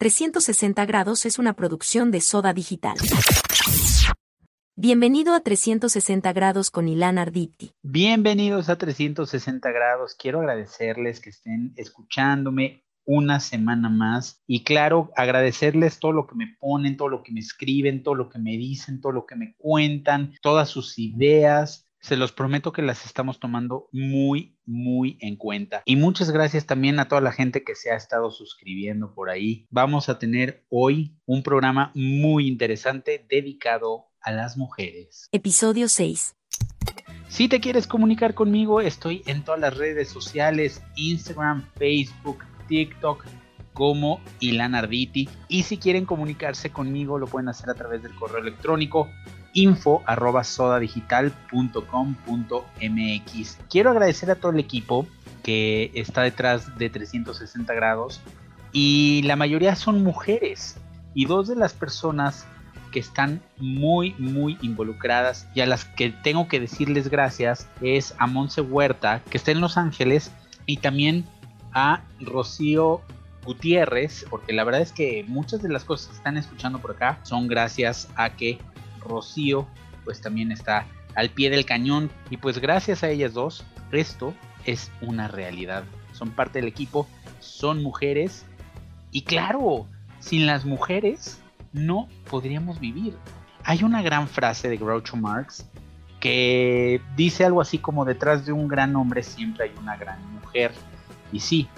360 grados es una producción de Soda Digital. Bienvenido a 360 grados con Ilan Arditi. Bienvenidos a 360 grados. Quiero agradecerles que estén escuchándome una semana más y claro, agradecerles todo lo que me ponen, todo lo que me escriben, todo lo que me dicen, todo lo que me cuentan, todas sus ideas. Se los prometo que las estamos tomando muy, muy en cuenta. Y muchas gracias también a toda la gente que se ha estado suscribiendo por ahí. Vamos a tener hoy un programa muy interesante dedicado a las mujeres. Episodio 6. Si te quieres comunicar conmigo, estoy en todas las redes sociales, Instagram, Facebook, TikTok, como Ilan Arditi. Y si quieren comunicarse conmigo, lo pueden hacer a través del correo electrónico info arroba sodadigital.com.mx. Quiero agradecer a todo el equipo que está detrás de 360 grados y la mayoría son mujeres y dos de las personas que están muy muy involucradas y a las que tengo que decirles gracias es a Monse Huerta que está en Los Ángeles y también a Rocío Gutiérrez porque la verdad es que muchas de las cosas que están escuchando por acá son gracias a que Rocío pues también está al pie del cañón y pues gracias a ellas dos esto es una realidad. Son parte del equipo, son mujeres y claro, sin las mujeres no podríamos vivir. Hay una gran frase de Groucho Marx que dice algo así como detrás de un gran hombre siempre hay una gran mujer. Y sí,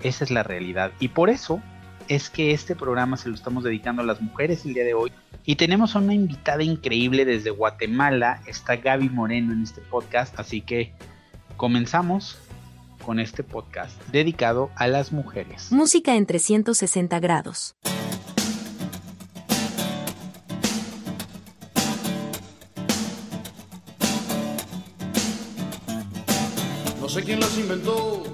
esa es la realidad. Y por eso es que este programa se lo estamos dedicando a las mujeres el día de hoy. Y tenemos a una invitada increíble desde Guatemala, está Gaby Moreno en este podcast, así que comenzamos con este podcast dedicado a las mujeres. Música en 360 grados. No sé quién las inventó,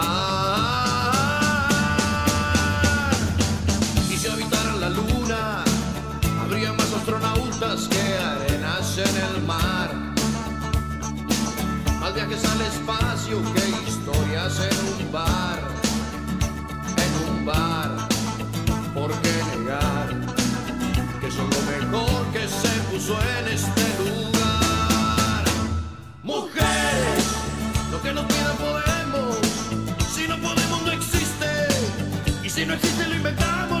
En el mar. Más viajes al espacio que historias en un bar, en un bar. ¿Por qué negar que son lo mejor que se puso en este lugar? Mujeres, lo que nos pidan podemos. Si no podemos no existe. Y si no existe lo inventamos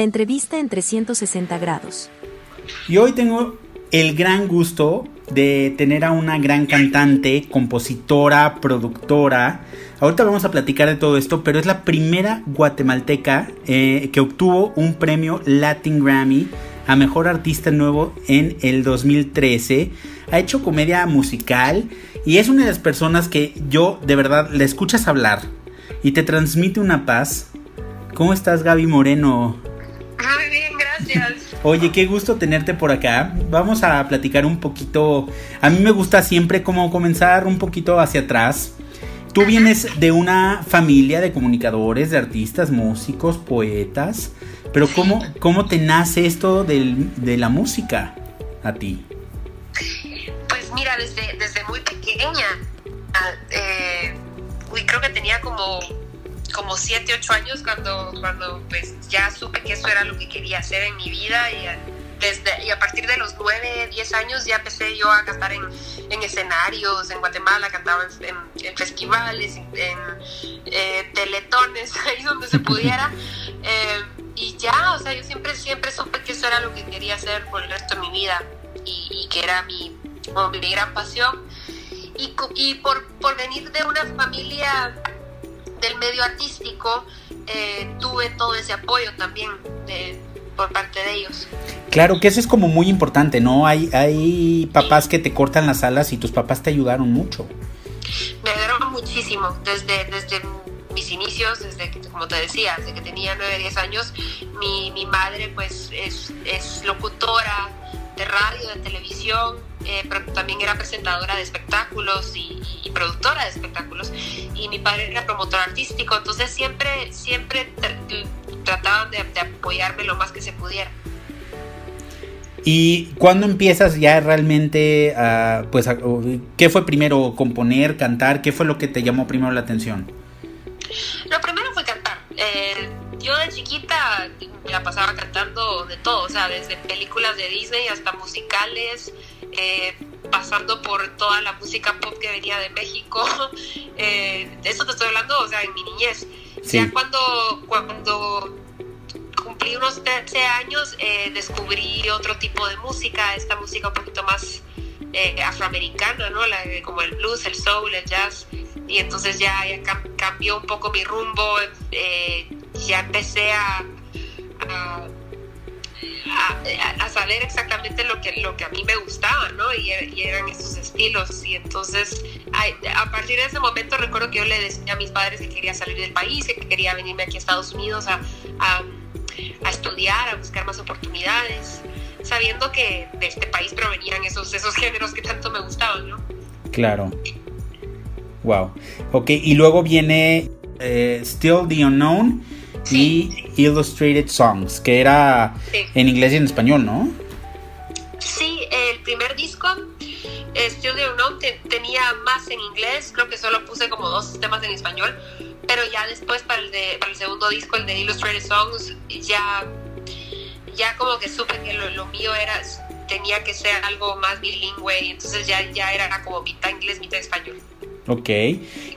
La entrevista en 360 grados. Y hoy tengo el gran gusto de tener a una gran cantante, compositora, productora. Ahorita vamos a platicar de todo esto, pero es la primera guatemalteca eh, que obtuvo un premio Latin Grammy a Mejor Artista Nuevo en el 2013. Ha hecho comedia musical y es una de las personas que yo de verdad le escuchas hablar y te transmite una paz. ¿Cómo estás Gaby Moreno? Gracias. Oye, qué gusto tenerte por acá. Vamos a platicar un poquito. A mí me gusta siempre como comenzar un poquito hacia atrás. Tú vienes de una familia de comunicadores, de artistas, músicos, poetas. Pero ¿cómo, cómo te nace esto del, de la música a ti? Pues mira, desde, desde muy pequeña. ah, eh, uy, creo que tenía como como 7, 8 años cuando, cuando pues ya supe que eso era lo que quería hacer en mi vida y, desde, y a partir de los 9, 10 años ya empecé yo a cantar en, en escenarios, en Guatemala, cantaba en, festivales, en, eh, teletones, ahí donde se pudiera. Eh, y ya, o sea, yo siempre, siempre supe que eso era lo que quería hacer por el resto de mi vida y, que era mi, mi gran pasión. Y, y por, por venir de una familia del medio artístico, eh, tuve todo ese apoyo también de- por parte de ellos. Claro que eso es como muy importante, ¿no? Hay, hay papás que te cortan las alas y tus papás te ayudaron mucho. Me ayudaron muchísimo desde, desde mis inicios, desde que, como te decía, desde que tenía 9, 10 años. Mi, mi madre pues es, es locutora de radio, de televisión, eh, pero también era presentadora de espectáculos y, y productora de espectáculos. Y mi padre era promotor artístico, entonces siempre, siempre tr- trataban de, de apoyarme lo más que se pudiera. ¿Y cuándo empiezas ya realmente a, pues, a- qué fue primero, componer, cantar? ¿Qué fue lo que te llamó primero la atención? Lo primero fue cantar. Eh, yo de chiquita me la pasaba cantando de todo, o sea, desde películas de Disney hasta musicales, eh, pasando por toda la música pop que venía de México. Eh, de eso te estoy hablando, o sea, en mi niñez. Sí. Ya cuando, cuando cumplí unos 13 años, eh, descubrí otro tipo de música, esta música un poquito más eh, afroamericana, ¿no? La, como el blues, el soul, el jazz. Y entonces ya, ya cam- cambió un poco mi rumbo, eh, ya empecé a, a, a- a saber exactamente lo que, lo que a mí me gustaba, ¿no? Y, er- y eran esos estilos. Y entonces, ay, a, partir de ese momento, recuerdo que yo le decía a mis padres que quería salir del país, que quería venirme aquí a Estados Unidos a, a, a estudiar, a buscar más oportunidades, sabiendo que de este país provenían esos, esos géneros que tanto me gustaban, ¿no? Claro. Wow. Ok, y luego viene eh, Still the Unknown y Illustrated Songs, que era Sí. en inglés y en español, ¿no? Sí, el primer disco, eh, Still the Unknown, te- tenía más en inglés, creo que solo puse como dos temas en español, pero ya después para el, de, para el segundo disco, el de Illustrated Songs, ya, ya como que supe que lo, lo mío era, tenía que ser algo más bilingüe, y entonces ya, ya era como mitad inglés, mitad español. Ok.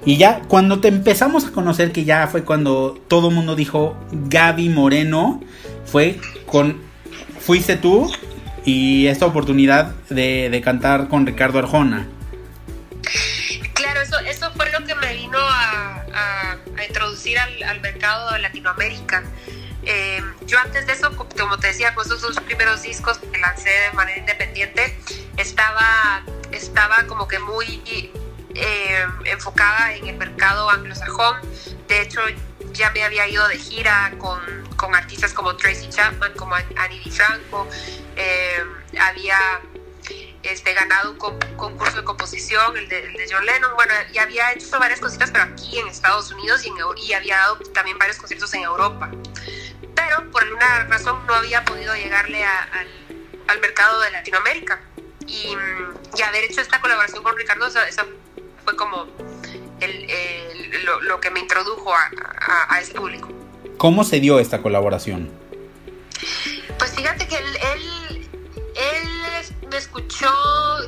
Y ya cuando te empezamos a conocer, que ya fue cuando todo el mundo dijo Gaby Moreno, fue con. Fuiste tú y esta oportunidad de, de cantar con Ricardo Arjona. Claro, eso, eso fue lo que me vino a, introducir al, mercado de Latinoamérica. Eh, yo antes de eso, co- como te decía, con esos dos primeros discos que lancé de manera independiente, estaba, estaba como que muy eh, enfocada en el mercado anglosajón. De hecho, ya me había ido de gira con, con artistas como Tracy Chapman, como An- Annie DiFranco. Eh, había este, ganado un con- concurso de composición, el de, el de John Lennon, bueno, y había hecho varias cositas, pero aquí en Estados Unidos y, en, y había dado también varios conciertos en Europa. Pero por alguna razón no había podido llegarle a- al, al mercado de Latinoamérica. Y, y haber hecho esta colaboración con Ricardo, esa, esa fue como el- el- lo, lo que me introdujo a, a- a ese público. ¿Cómo se dio esta colaboración? Pues fíjate que él, él, él me escuchó,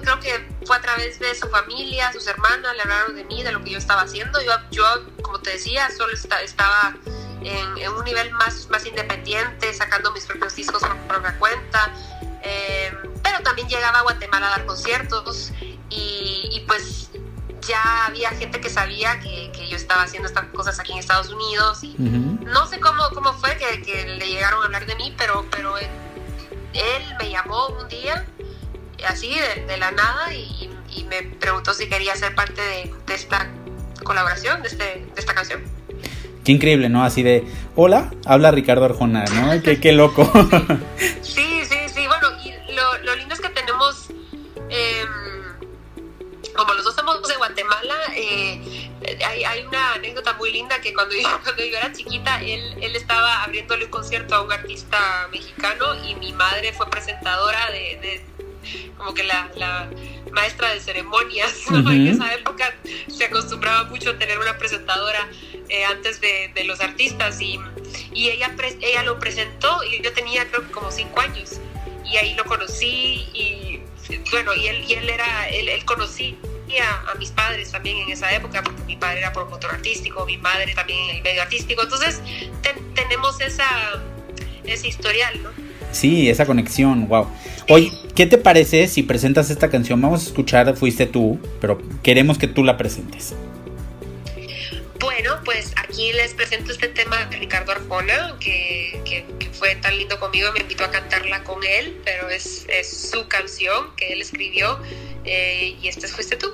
creo que fue a través de su familia, sus hermanas, le hablaron de mí, de lo que yo estaba haciendo. Yo, yo como te decía, solo esta- estaba en, en un nivel más, más independiente, sacando mis propios discos por propia cuenta. Eh, pero también llegaba a Guatemala a dar conciertos y, y pues ya había gente que sabía que, que, yo estaba haciendo estas cosas aquí en Estados Unidos y uh -huh. no sé cómo, cómo fue que, que, le llegaron a hablar de mí, pero, pero él, él me llamó un día así de, de la nada y, y, me preguntó si quería ser parte de, de esta colaboración, de, este, de esta canción. Qué increíble, ¿no? Así de, hola, habla Ricardo Arjona, ¿no? qué, qué loco. sí, eh, hay, hay, una anécdota muy linda que cuando yo, cuando yo era chiquita, él, él, estaba abriéndole un concierto a un artista mexicano y mi madre fue presentadora de, de como que la, la, maestra de ceremonias. ¿no? Uh -huh. En esa época se acostumbraba mucho a tener una presentadora eh, antes de, de, los artistas y, y ella, ella lo presentó y yo tenía creo que como cinco años y ahí lo conocí y bueno, y él, y él era, él, él conocía a mis padres también en esa época, porque mi padre era promotor artístico, mi madre también en el medio artístico, entonces ten, tenemos esa, ese historial, ¿no? Sí, esa conexión, wow. Oye, ¿qué te parece si presentas esta canción? Vamos a escuchar Fuiste tú, pero queremos que tú la presentes. Bueno, pues aquí les presento este tema de Ricardo Arjona, que, que, fue tan lindo conmigo, me invitó a cantarla con él, pero es, es su canción que él escribió eh, y este fuiste tú.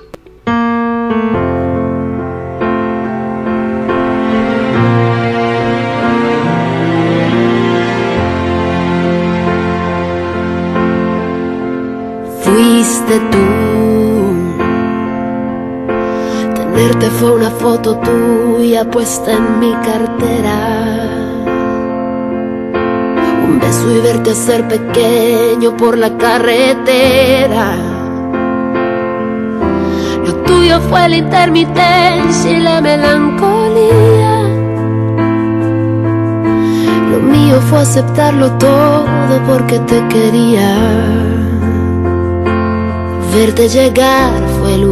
Fuiste tú. Tenerte fue una foto tuya puesta en mi cartera. Un beso y verte ser pequeño por la carretera. Lo tuyo fue la intermitencia y la melancolía. Lo mío fue aceptarlo todo porque te quería. Verte llegar fue luz,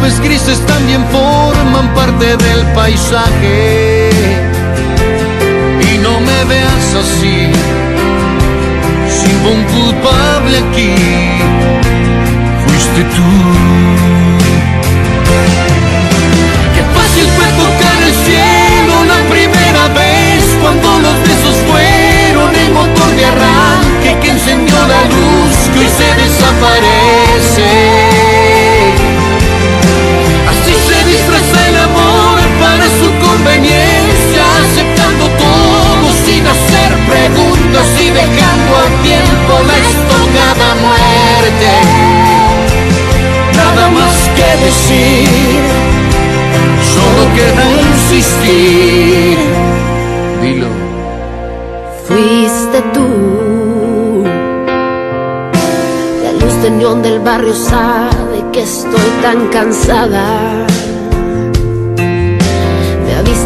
Nubes grises también forman parte del paisaje. Y no me veas así, sin un culpable aquí. Fuiste tú. Qué fácil fue tocar el cielo la primera vez cuando los besos fueron el motor de arranque que encendió la luz que se desaparece. Hacer preguntas y dejando al tiempo la estocada muerte. Nada más que decir, solo queda insistir. Dilo. Fuiste tú. La luz de neón del barrio sabe que estoy tan cansada.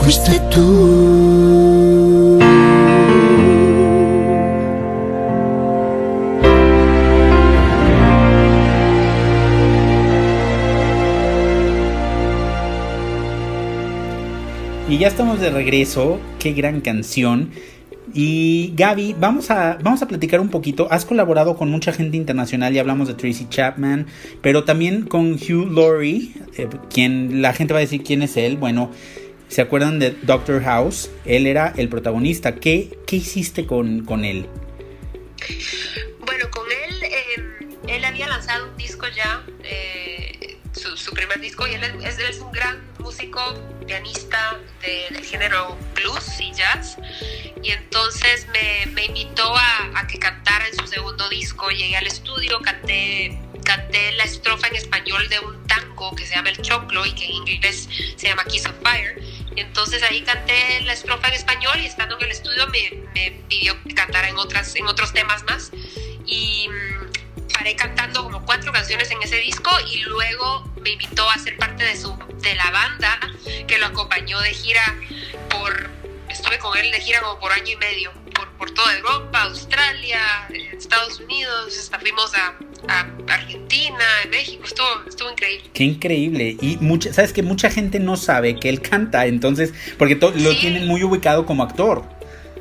Fuiste tú. Y ya estamos de regreso. Qué gran canción. Y Gaby, vamos a, vamos a platicar un poquito. Has colaborado con mucha gente internacional y hablamos de Tracy Chapman, pero también con Hugh Laurie, eh, quien la gente va a decir quién es él. Bueno, ¿se acuerdan de Doctor House? Él era el protagonista. ¿Qué, qué hiciste con, con él? Bueno, con él, eh, él había lanzado un disco ya, eh, su, su primer disco, y él es, es un gran músico, pianista de- del género blues y jazz. Y entonces me, me invitó a, a que cantara en su segundo disco. Llegué al estudio, canté, canté la estrofa en español de un tango que se llama El Choclo y que en inglés se llama Kiss of Fire. Y entonces ahí canté la estrofa en español y estando en el estudio me, me pidió que cantara en, otras, en otros temas más. Y mm, paré cantando como cuatro canciones en ese disco y luego me invitó a ser parte de, su, de la banda que lo acompañó de gira por, estuve con él de gira como por año y medio, por, por toda Europa, Australia, Estados Unidos, hasta fuimos a, a Argentina, México, estuvo, estuvo increíble. Qué increíble. Y mucha, sabes que mucha gente no sabe que él canta, entonces, porque lo tienen muy ubicado como actor.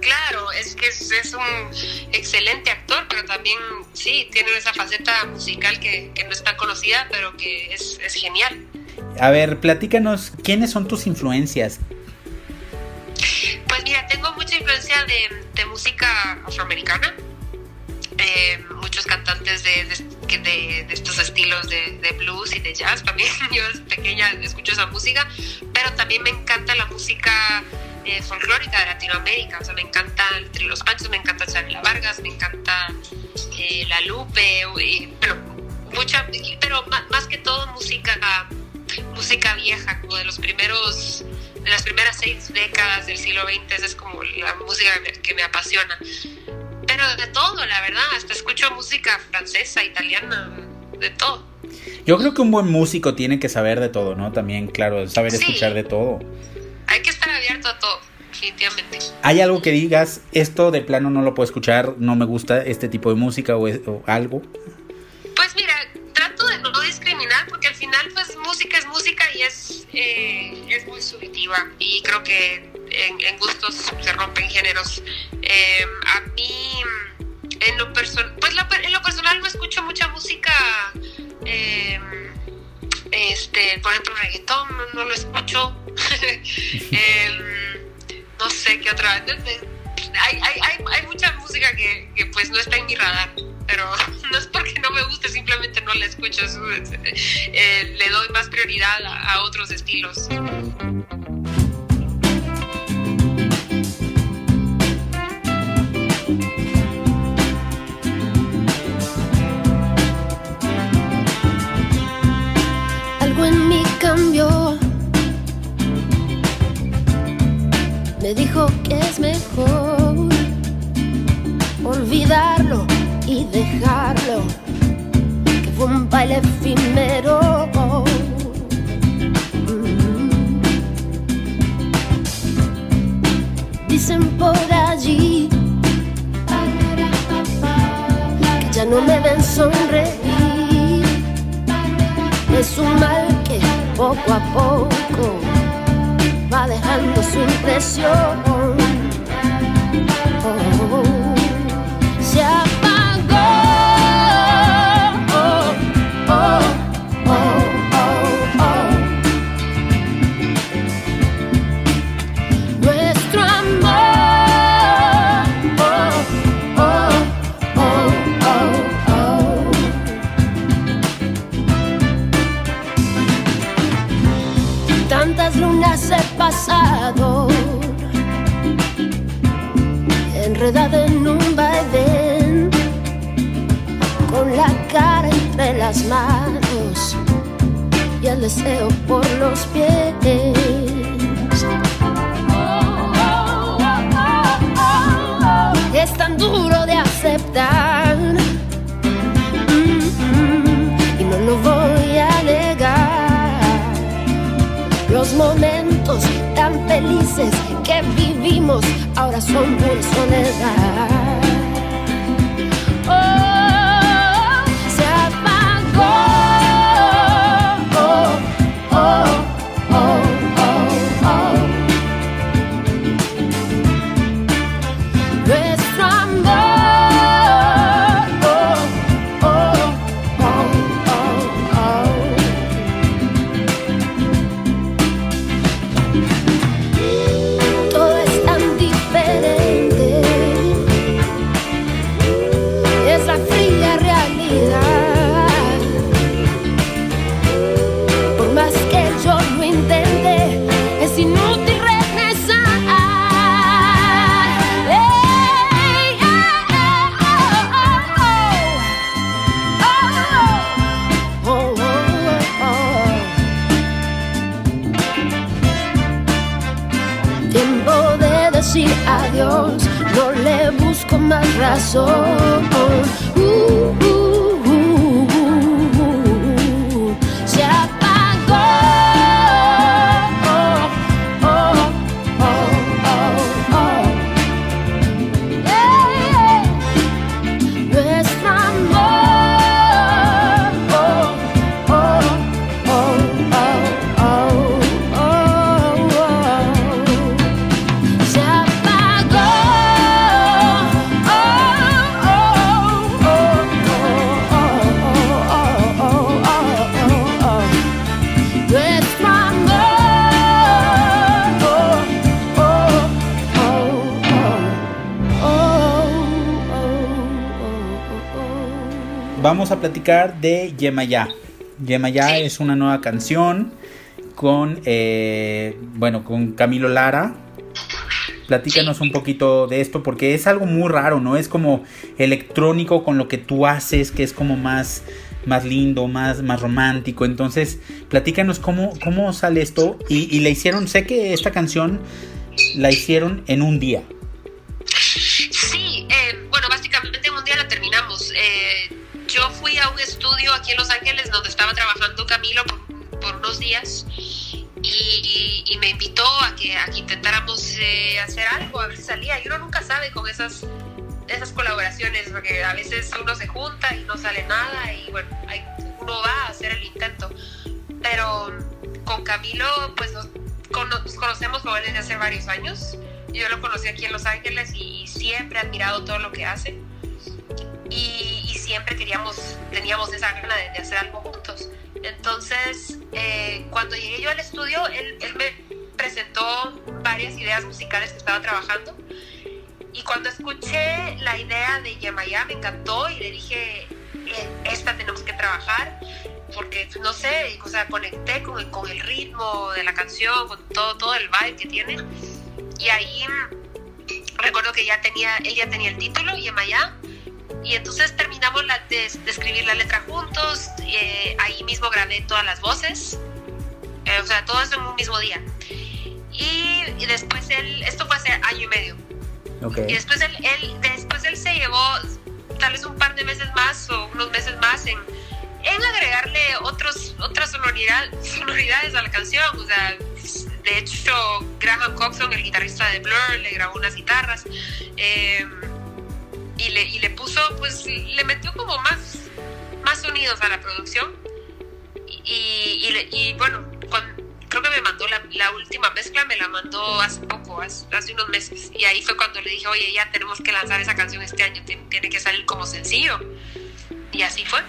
Claro, es que es, es un excelente actor, pero también sí, tiene esa faceta musical que, que no es tan conocida, pero que es, es genial. A ver, platícanos, ¿quiénes son tus influencias? Pues mira, tengo mucha influencia de, de música afroamericana. Eh, muchos cantantes de, de, que de- de estos estilos de, de blues y de jazz. También yo desde pequeña escucho esa música, pero también me encanta la música eh, folclórica de Latinoamérica. O sea, me encanta el Trio Los Panchos, me encanta Chabela Vargas, me encanta eh, La Lupe, eh, pero, mucha, pero más que todo música, música vieja, como de los primeros de las primeras seis décadas del siglo XX, esa es como la música que me- que me apasiona. Pero de todo, la verdad, hasta escucho música francesa, italiana, de todo. Yo creo que un buen músico tiene que saber de todo, ¿no? También, claro, saber Sí. escuchar de todo. Hay que estar abierto a todo, definitivamente. ¿Hay algo que digas, esto de plano no lo puedo escuchar, no me gusta este tipo de música o, es- o algo? Pues mira, trato de no discriminar porque al final pues música es música y es, eh, es muy subjetiva y creo que en, en gustos se rompen géneros. Eh, a mí, en lo, personal pues la- en lo personal no escucho mucha música, eh, este, por ejemplo reggaetón, no, no lo escucho. Em, no sé qué otra. Hay, hay, hay, hay mucha música que, que pues no está en mi radar pero no es porque no me guste, simplemente no la escucho. es- es- eh, le doy más prioridad a, a otros estilos. Me dijo que es mejor olvidarlo y dejarlo. Que fue un baile efímero. Mm. Dicen por allí que ya no me ven sonreír. Es un mal que poco a poco va dejando su impresión. Oh, corazón. Platicar de Yemayá. Yemayá es una nueva canción con, eh, bueno, con Camilo Lara. Platícanos un poquito de esto porque es algo muy raro, ¿no? Es como electrónico con lo que tú haces, que es como más, más lindo, más, más romántico. Entonces, platícanos cómo, cómo sale esto. Y, y le hicieron, sé que esta canción la hicieron en un día. Estudio aquí en Los Ángeles donde estaba trabajando Camilo por, por unos días y, y me invitó a que, a que intentáramos eh, hacer algo, a ver si salía. Y uno nunca sabe con esas, esas colaboraciones, porque a veces uno se junta y no sale nada y bueno, hay- uno va a hacer el intento. Pero con Camilo, pues nos, cono- nos conocemos por desde hace varios años. Yo lo conocí aquí en Los Ángeles y siempre he admirado todo lo que hace. Y, y siempre queríamos, teníamos esa gana de, hacer algo juntos. Entonces, eh, cuando llegué yo al estudio, él, me presentó varias ideas musicales que estaba trabajando. Y cuando escuché la idea de Yemayá, me encantó y le dije, "Eh, esta tenemos que trabajar, porque no sé, o sea, conecté con, con el ritmo de la canción, con todo, todo el vibe que tiene. Y ahí recuerdo que ya tenía, él ya tenía el título, Yemayá, y entonces terminamos la, de, de escribir la letra juntos, eh, ahí mismo grabé todas las voces, eh, o sea, todo eso en un mismo día. Y, y después él, esto fue hace año y medio. Ok. Y después él, él- después él se llevó tal vez un par de meses más o unos meses más en, en agregarle otros, otras sonoridad- sonoridades a la canción. O sea, de hecho, Graham Coxon, el guitarrista de Blur, le grabó unas guitarras eh, y, le, y le puso, pues le metió como más, más sonidos a la producción. Y, y, y bueno, creo que me mandó la, la última mezcla, me la mandó hace poco, hace, hace unos meses. Y ahí fue cuando le dije, oye, ya tenemos que lanzar esa canción este año, tiene, que salir como sencillo. Y así fue.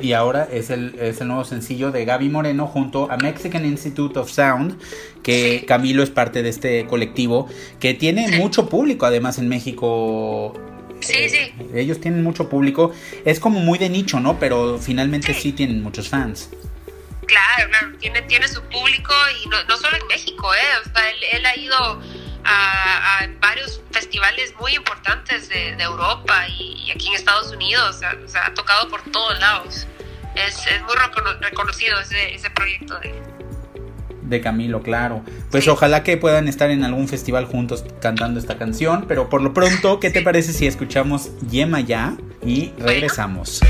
Y ahora es el, es el nuevo sencillo de Gaby Moreno junto a Mexican Institute of Sound, que Camilo es parte de este colectivo, que tiene Sí. mucho público además en México. Sí, Eh, sí. Ellos tienen mucho público. Es como muy de nicho, ¿no? Pero finalmente Sí. sí tienen muchos fans. Claro, claro, tiene, tiene su público y no, no solo en México, ¿eh? O sea, él, él ha ido a, a varios festivales muy importantes de, de Europa y, y aquí en Estados Unidos, o sea, o sea, ha tocado por todos lados. Es, es muy recono- reconocido ese, ese proyecto de él. De Camilo, claro. Pues Sí. ojalá que puedan estar en algún festival juntos cantando esta canción. Pero por lo pronto, ¿qué te parece si escuchamos Yema ya y regresamos?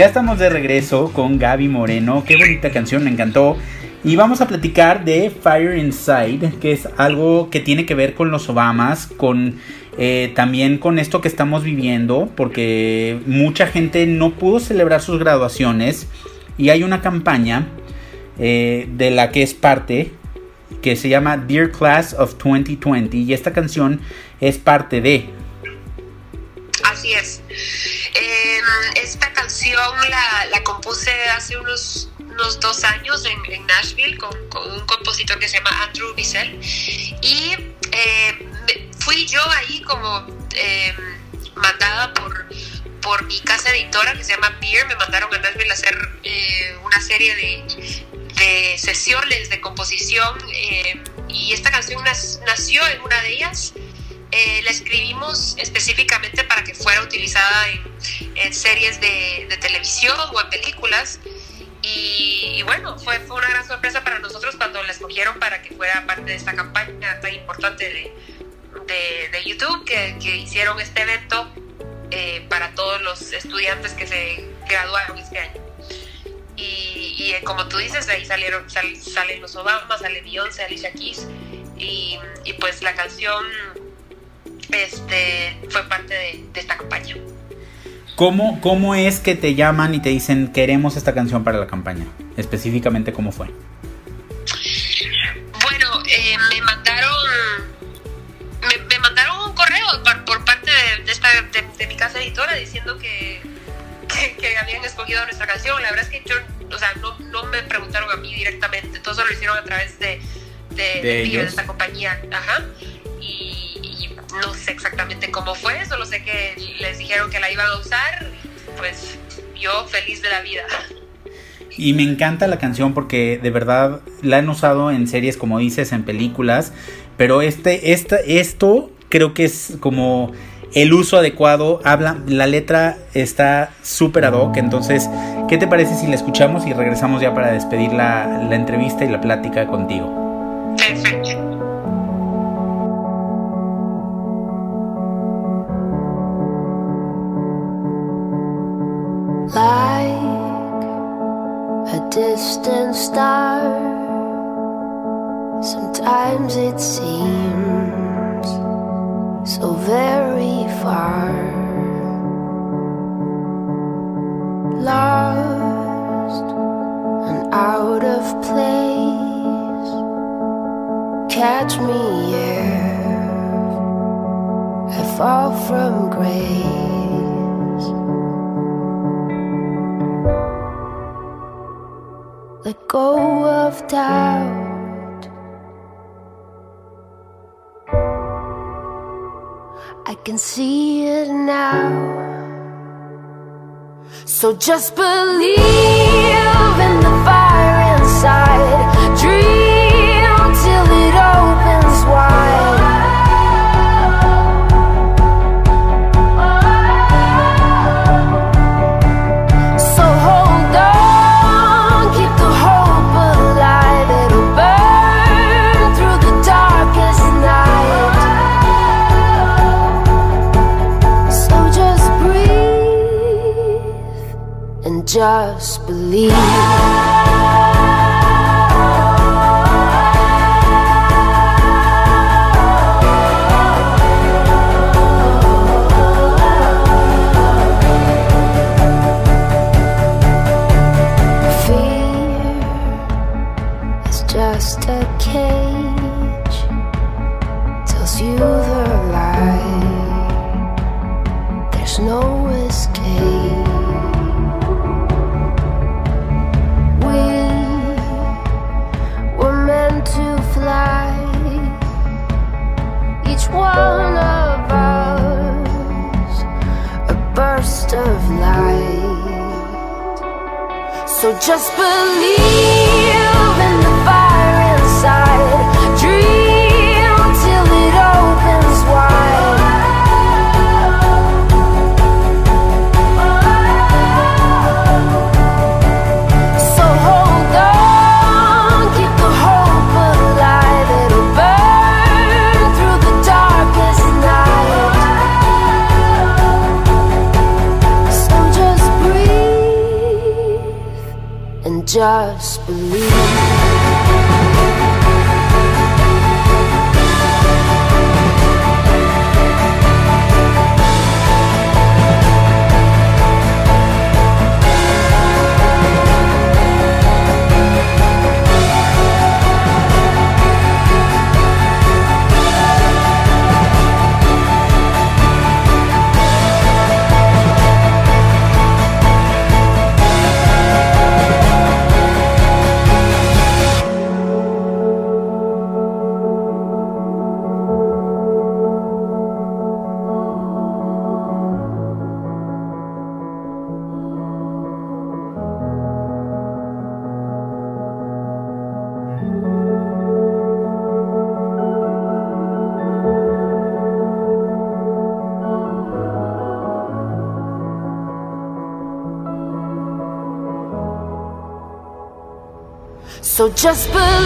Ya estamos de regreso con Gaby Moreno. Qué bonita canción, me encantó. Y vamos a platicar de Fire Inside, que es algo que tiene que ver con los Obamas, con eh, también con esto que estamos viviendo, porque mucha gente no pudo celebrar sus graduaciones y hay una campaña eh, de la que es parte que se llama Dear Class of 2020 y esta canción es parte de Así es. Esta canción la, la compuse hace unos, unos dos años en, en Nashville con, con un compositor que se llama Andrew Bissell. Y eh, fui yo ahí como eh, mandada por, por mi casa editora que se llama Beer. Me mandaron a Nashville a hacer eh, una serie de, de sesiones de composición. eh, y esta canción nas- nació en una de ellas. Eh, la escribimos específicamente para que fuera utilizada en, series de, televisión o en películas. Y, bueno, fue, fue una gran sorpresa para nosotros cuando la escogieron para que fuera parte de esta campaña tan importante de, de, YouTube, que, hicieron este evento eh, para todos los estudiantes que se graduaron este año. Y, eh, como tú dices, ahí salieron, sal- salen los Obama, sale Beyoncé, Alicia Keys, y, y pues la canción este, fue parte de, de esta campaña. ¿Cómo, ¿Cómo es que te llaman y te dicen queremos esta canción para la campaña? Específicamente, ¿cómo fue? Bueno, eh, me mandaron me, me mandaron un correo por, por parte de, de esta, de, de mi casa editora diciendo que, que, que habían escogido nuestra canción. La verdad es que yo, o sea, no, no me preguntaron a mí directamente, todo eso lo hicieron a través de, de, esta compañía. Ajá. Y no sé exactamente cómo fue, solo sé que les dijeron que la iban a usar, pues yo feliz de la vida. Y me encanta la canción porque de verdad la han usado en series, como dices, en películas. Pero este, esta, esto creo que es como el uso adecuado. Habla, la letra está súper ad hoc. Entonces, ¿qué te parece si la escuchamos y regresamos ya para despedir la, la entrevista y la plática contigo? Just believe just believe. Just believe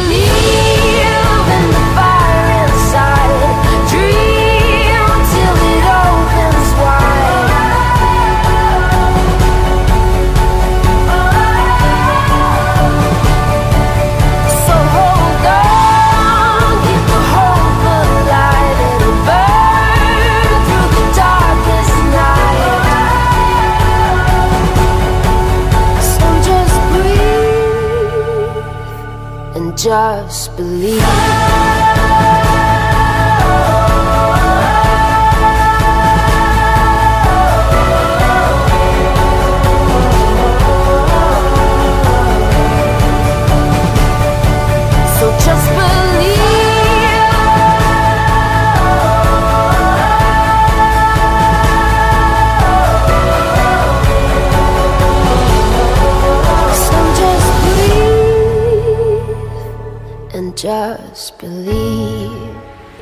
and just believe.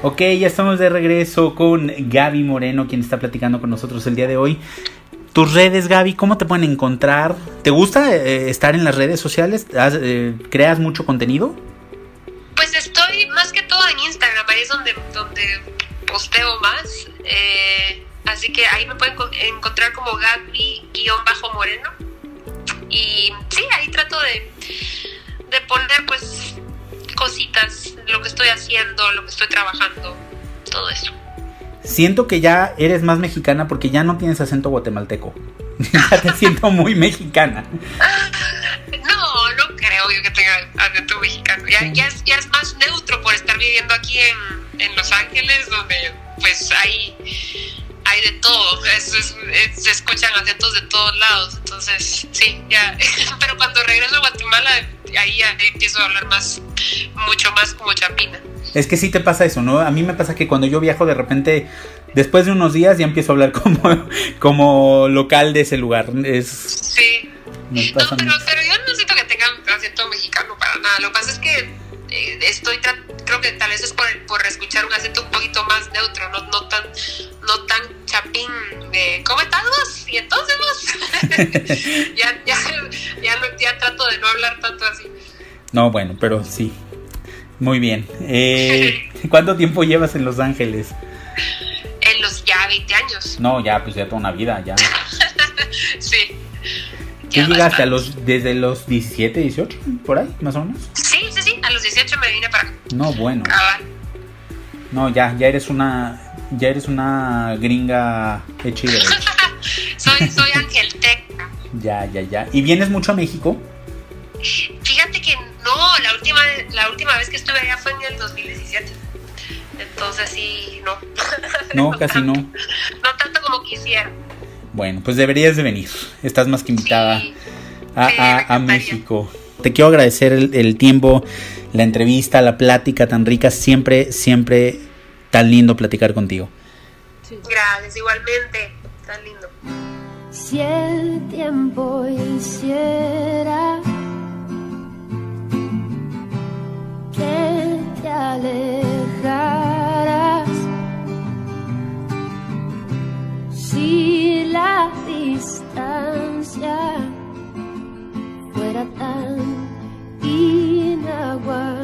Ok, ya estamos de regreso con Gaby Moreno, quien está platicando con nosotros el día de hoy. Tus redes, Gaby, ¿cómo te pueden encontrar? ¿Te gusta eh, estar en las redes sociales? ¿Has, eh, ¿Creas mucho contenido? Pues estoy más que todo en Instagram, ahí es donde, donde posteo más. eh, así que ahí me pueden co- encontrar como Gaby-Moreno. Y sí, ahí trato de, de poner pues cositas, lo que estoy haciendo, lo que estoy trabajando, todo eso. Siento que ya eres más mexicana porque ya no tienes acento guatemalteco. ya te siento muy mexicana. No, no creo yo que tenga acento mexicano. Ya, ya, es, ya es más neutro por estar viviendo aquí en, en Los Ángeles, donde pues hay, hay de todo. Es- es- se escuchan acentos de todos lados. Entonces, sí, ya. Pero cuando regreso a Guatemala, ahí ya empiezo a hablar más, mucho más como chapina. Es que sí te pasa eso, ¿no? A mí me pasa que cuando yo viajo de repente, después de unos días ya empiezo a hablar como, como local de ese lugar. Es, Sí. me No, pero, pero yo no siento que tenga acento mexicano para nada. Lo que pasa es que eh, estoy, creo que tal vez es por, por escuchar un acento un poquito más neutro, no, no tan no tan chapín de ¿cómo estás vos? Y entonces vos. ya, ya, ya, ya trato de no hablar tanto así. No, bueno, pero sí. Muy bien. Eh, ¿Cuánto tiempo llevas en Los Ángeles? En los ya 20 años. No, ya, pues ya toda una vida, ya. Sí. ¿Tú Ya llegaste a los, desde los 17, 18, por ahí, más o menos? Me vine para acá. No, bueno. Cabal. No, ya, ya eres una, ya eres una gringa hecha y derecha. Soy, soy angelteca. Ya, ya, ya. ¿Y vienes mucho a México? Fíjate que no, la última, la última vez que estuve allá fue en el 2017. Entonces sí, no. No, casi no. No tanto como quisiera. Bueno, pues deberías de venir. Estás más que invitada Sí. a, a- a. México. Te quiero agradecer el, el tiempo, la entrevista, la plática tan rica. Siempre, siempre tan lindo platicar contigo. Gracias, igualmente. Tan lindo. Si el tiempo hiciera que te alejaras, fuera tan inaguantable,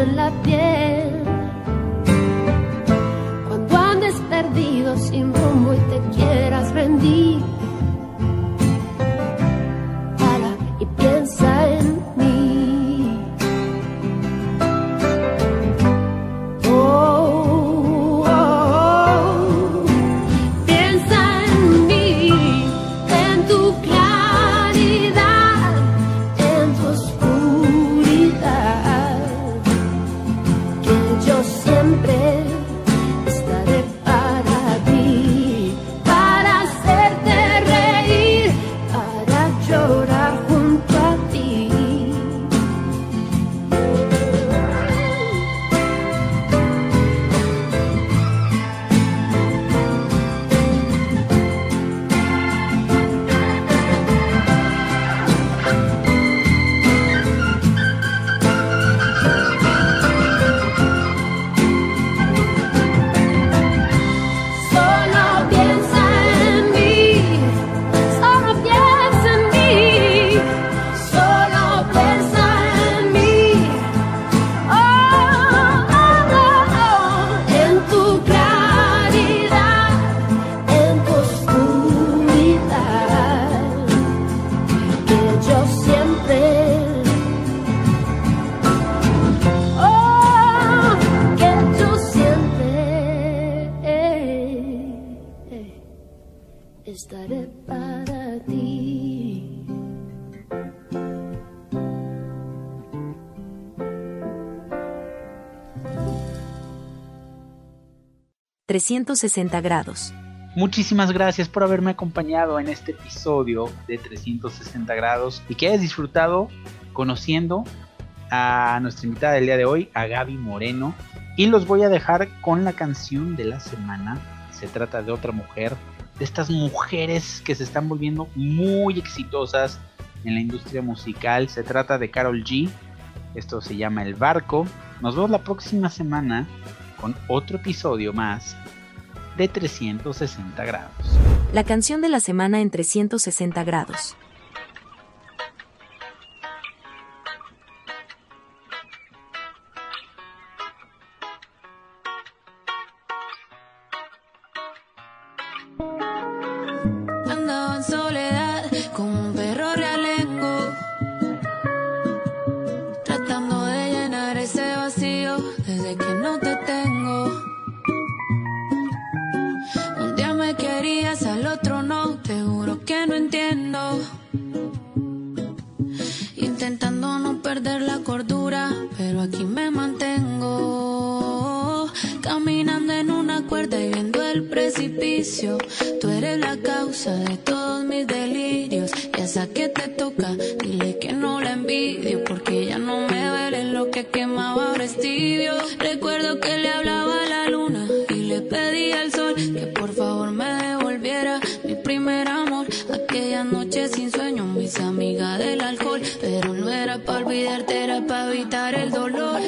en la piel. ...360 grados. Muchísimas gracias por haberme acompañado en este episodio de 360 grados y que hayas disfrutado conociendo a nuestra invitada del día de hoy, a Gaby Moreno. Y los voy a dejar con la canción de la semana. Se trata de otra mujer, de estas mujeres que se están volviendo muy exitosas en la industria musical. Se trata de Carol G. Esto se llama El Barco. Nos vemos la próxima semana con otro episodio más de 360 grados. La canción de la semana en 360 grados. Tú eres la causa de todos mis delirios. Y esa que te toca, dile que no la envidio. Porque ya no me veré lo que quemaba prestibio. Recuerdo que le hablaba a la luna y le pedí al sol que por favor me devolviera mi primer amor. Aquella noche sin sueño, mis amigas del alcohol. Pero no era para olvidarte, era para evitar el dolor.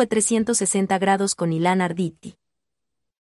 fue 360 grados con Ilan Arditi.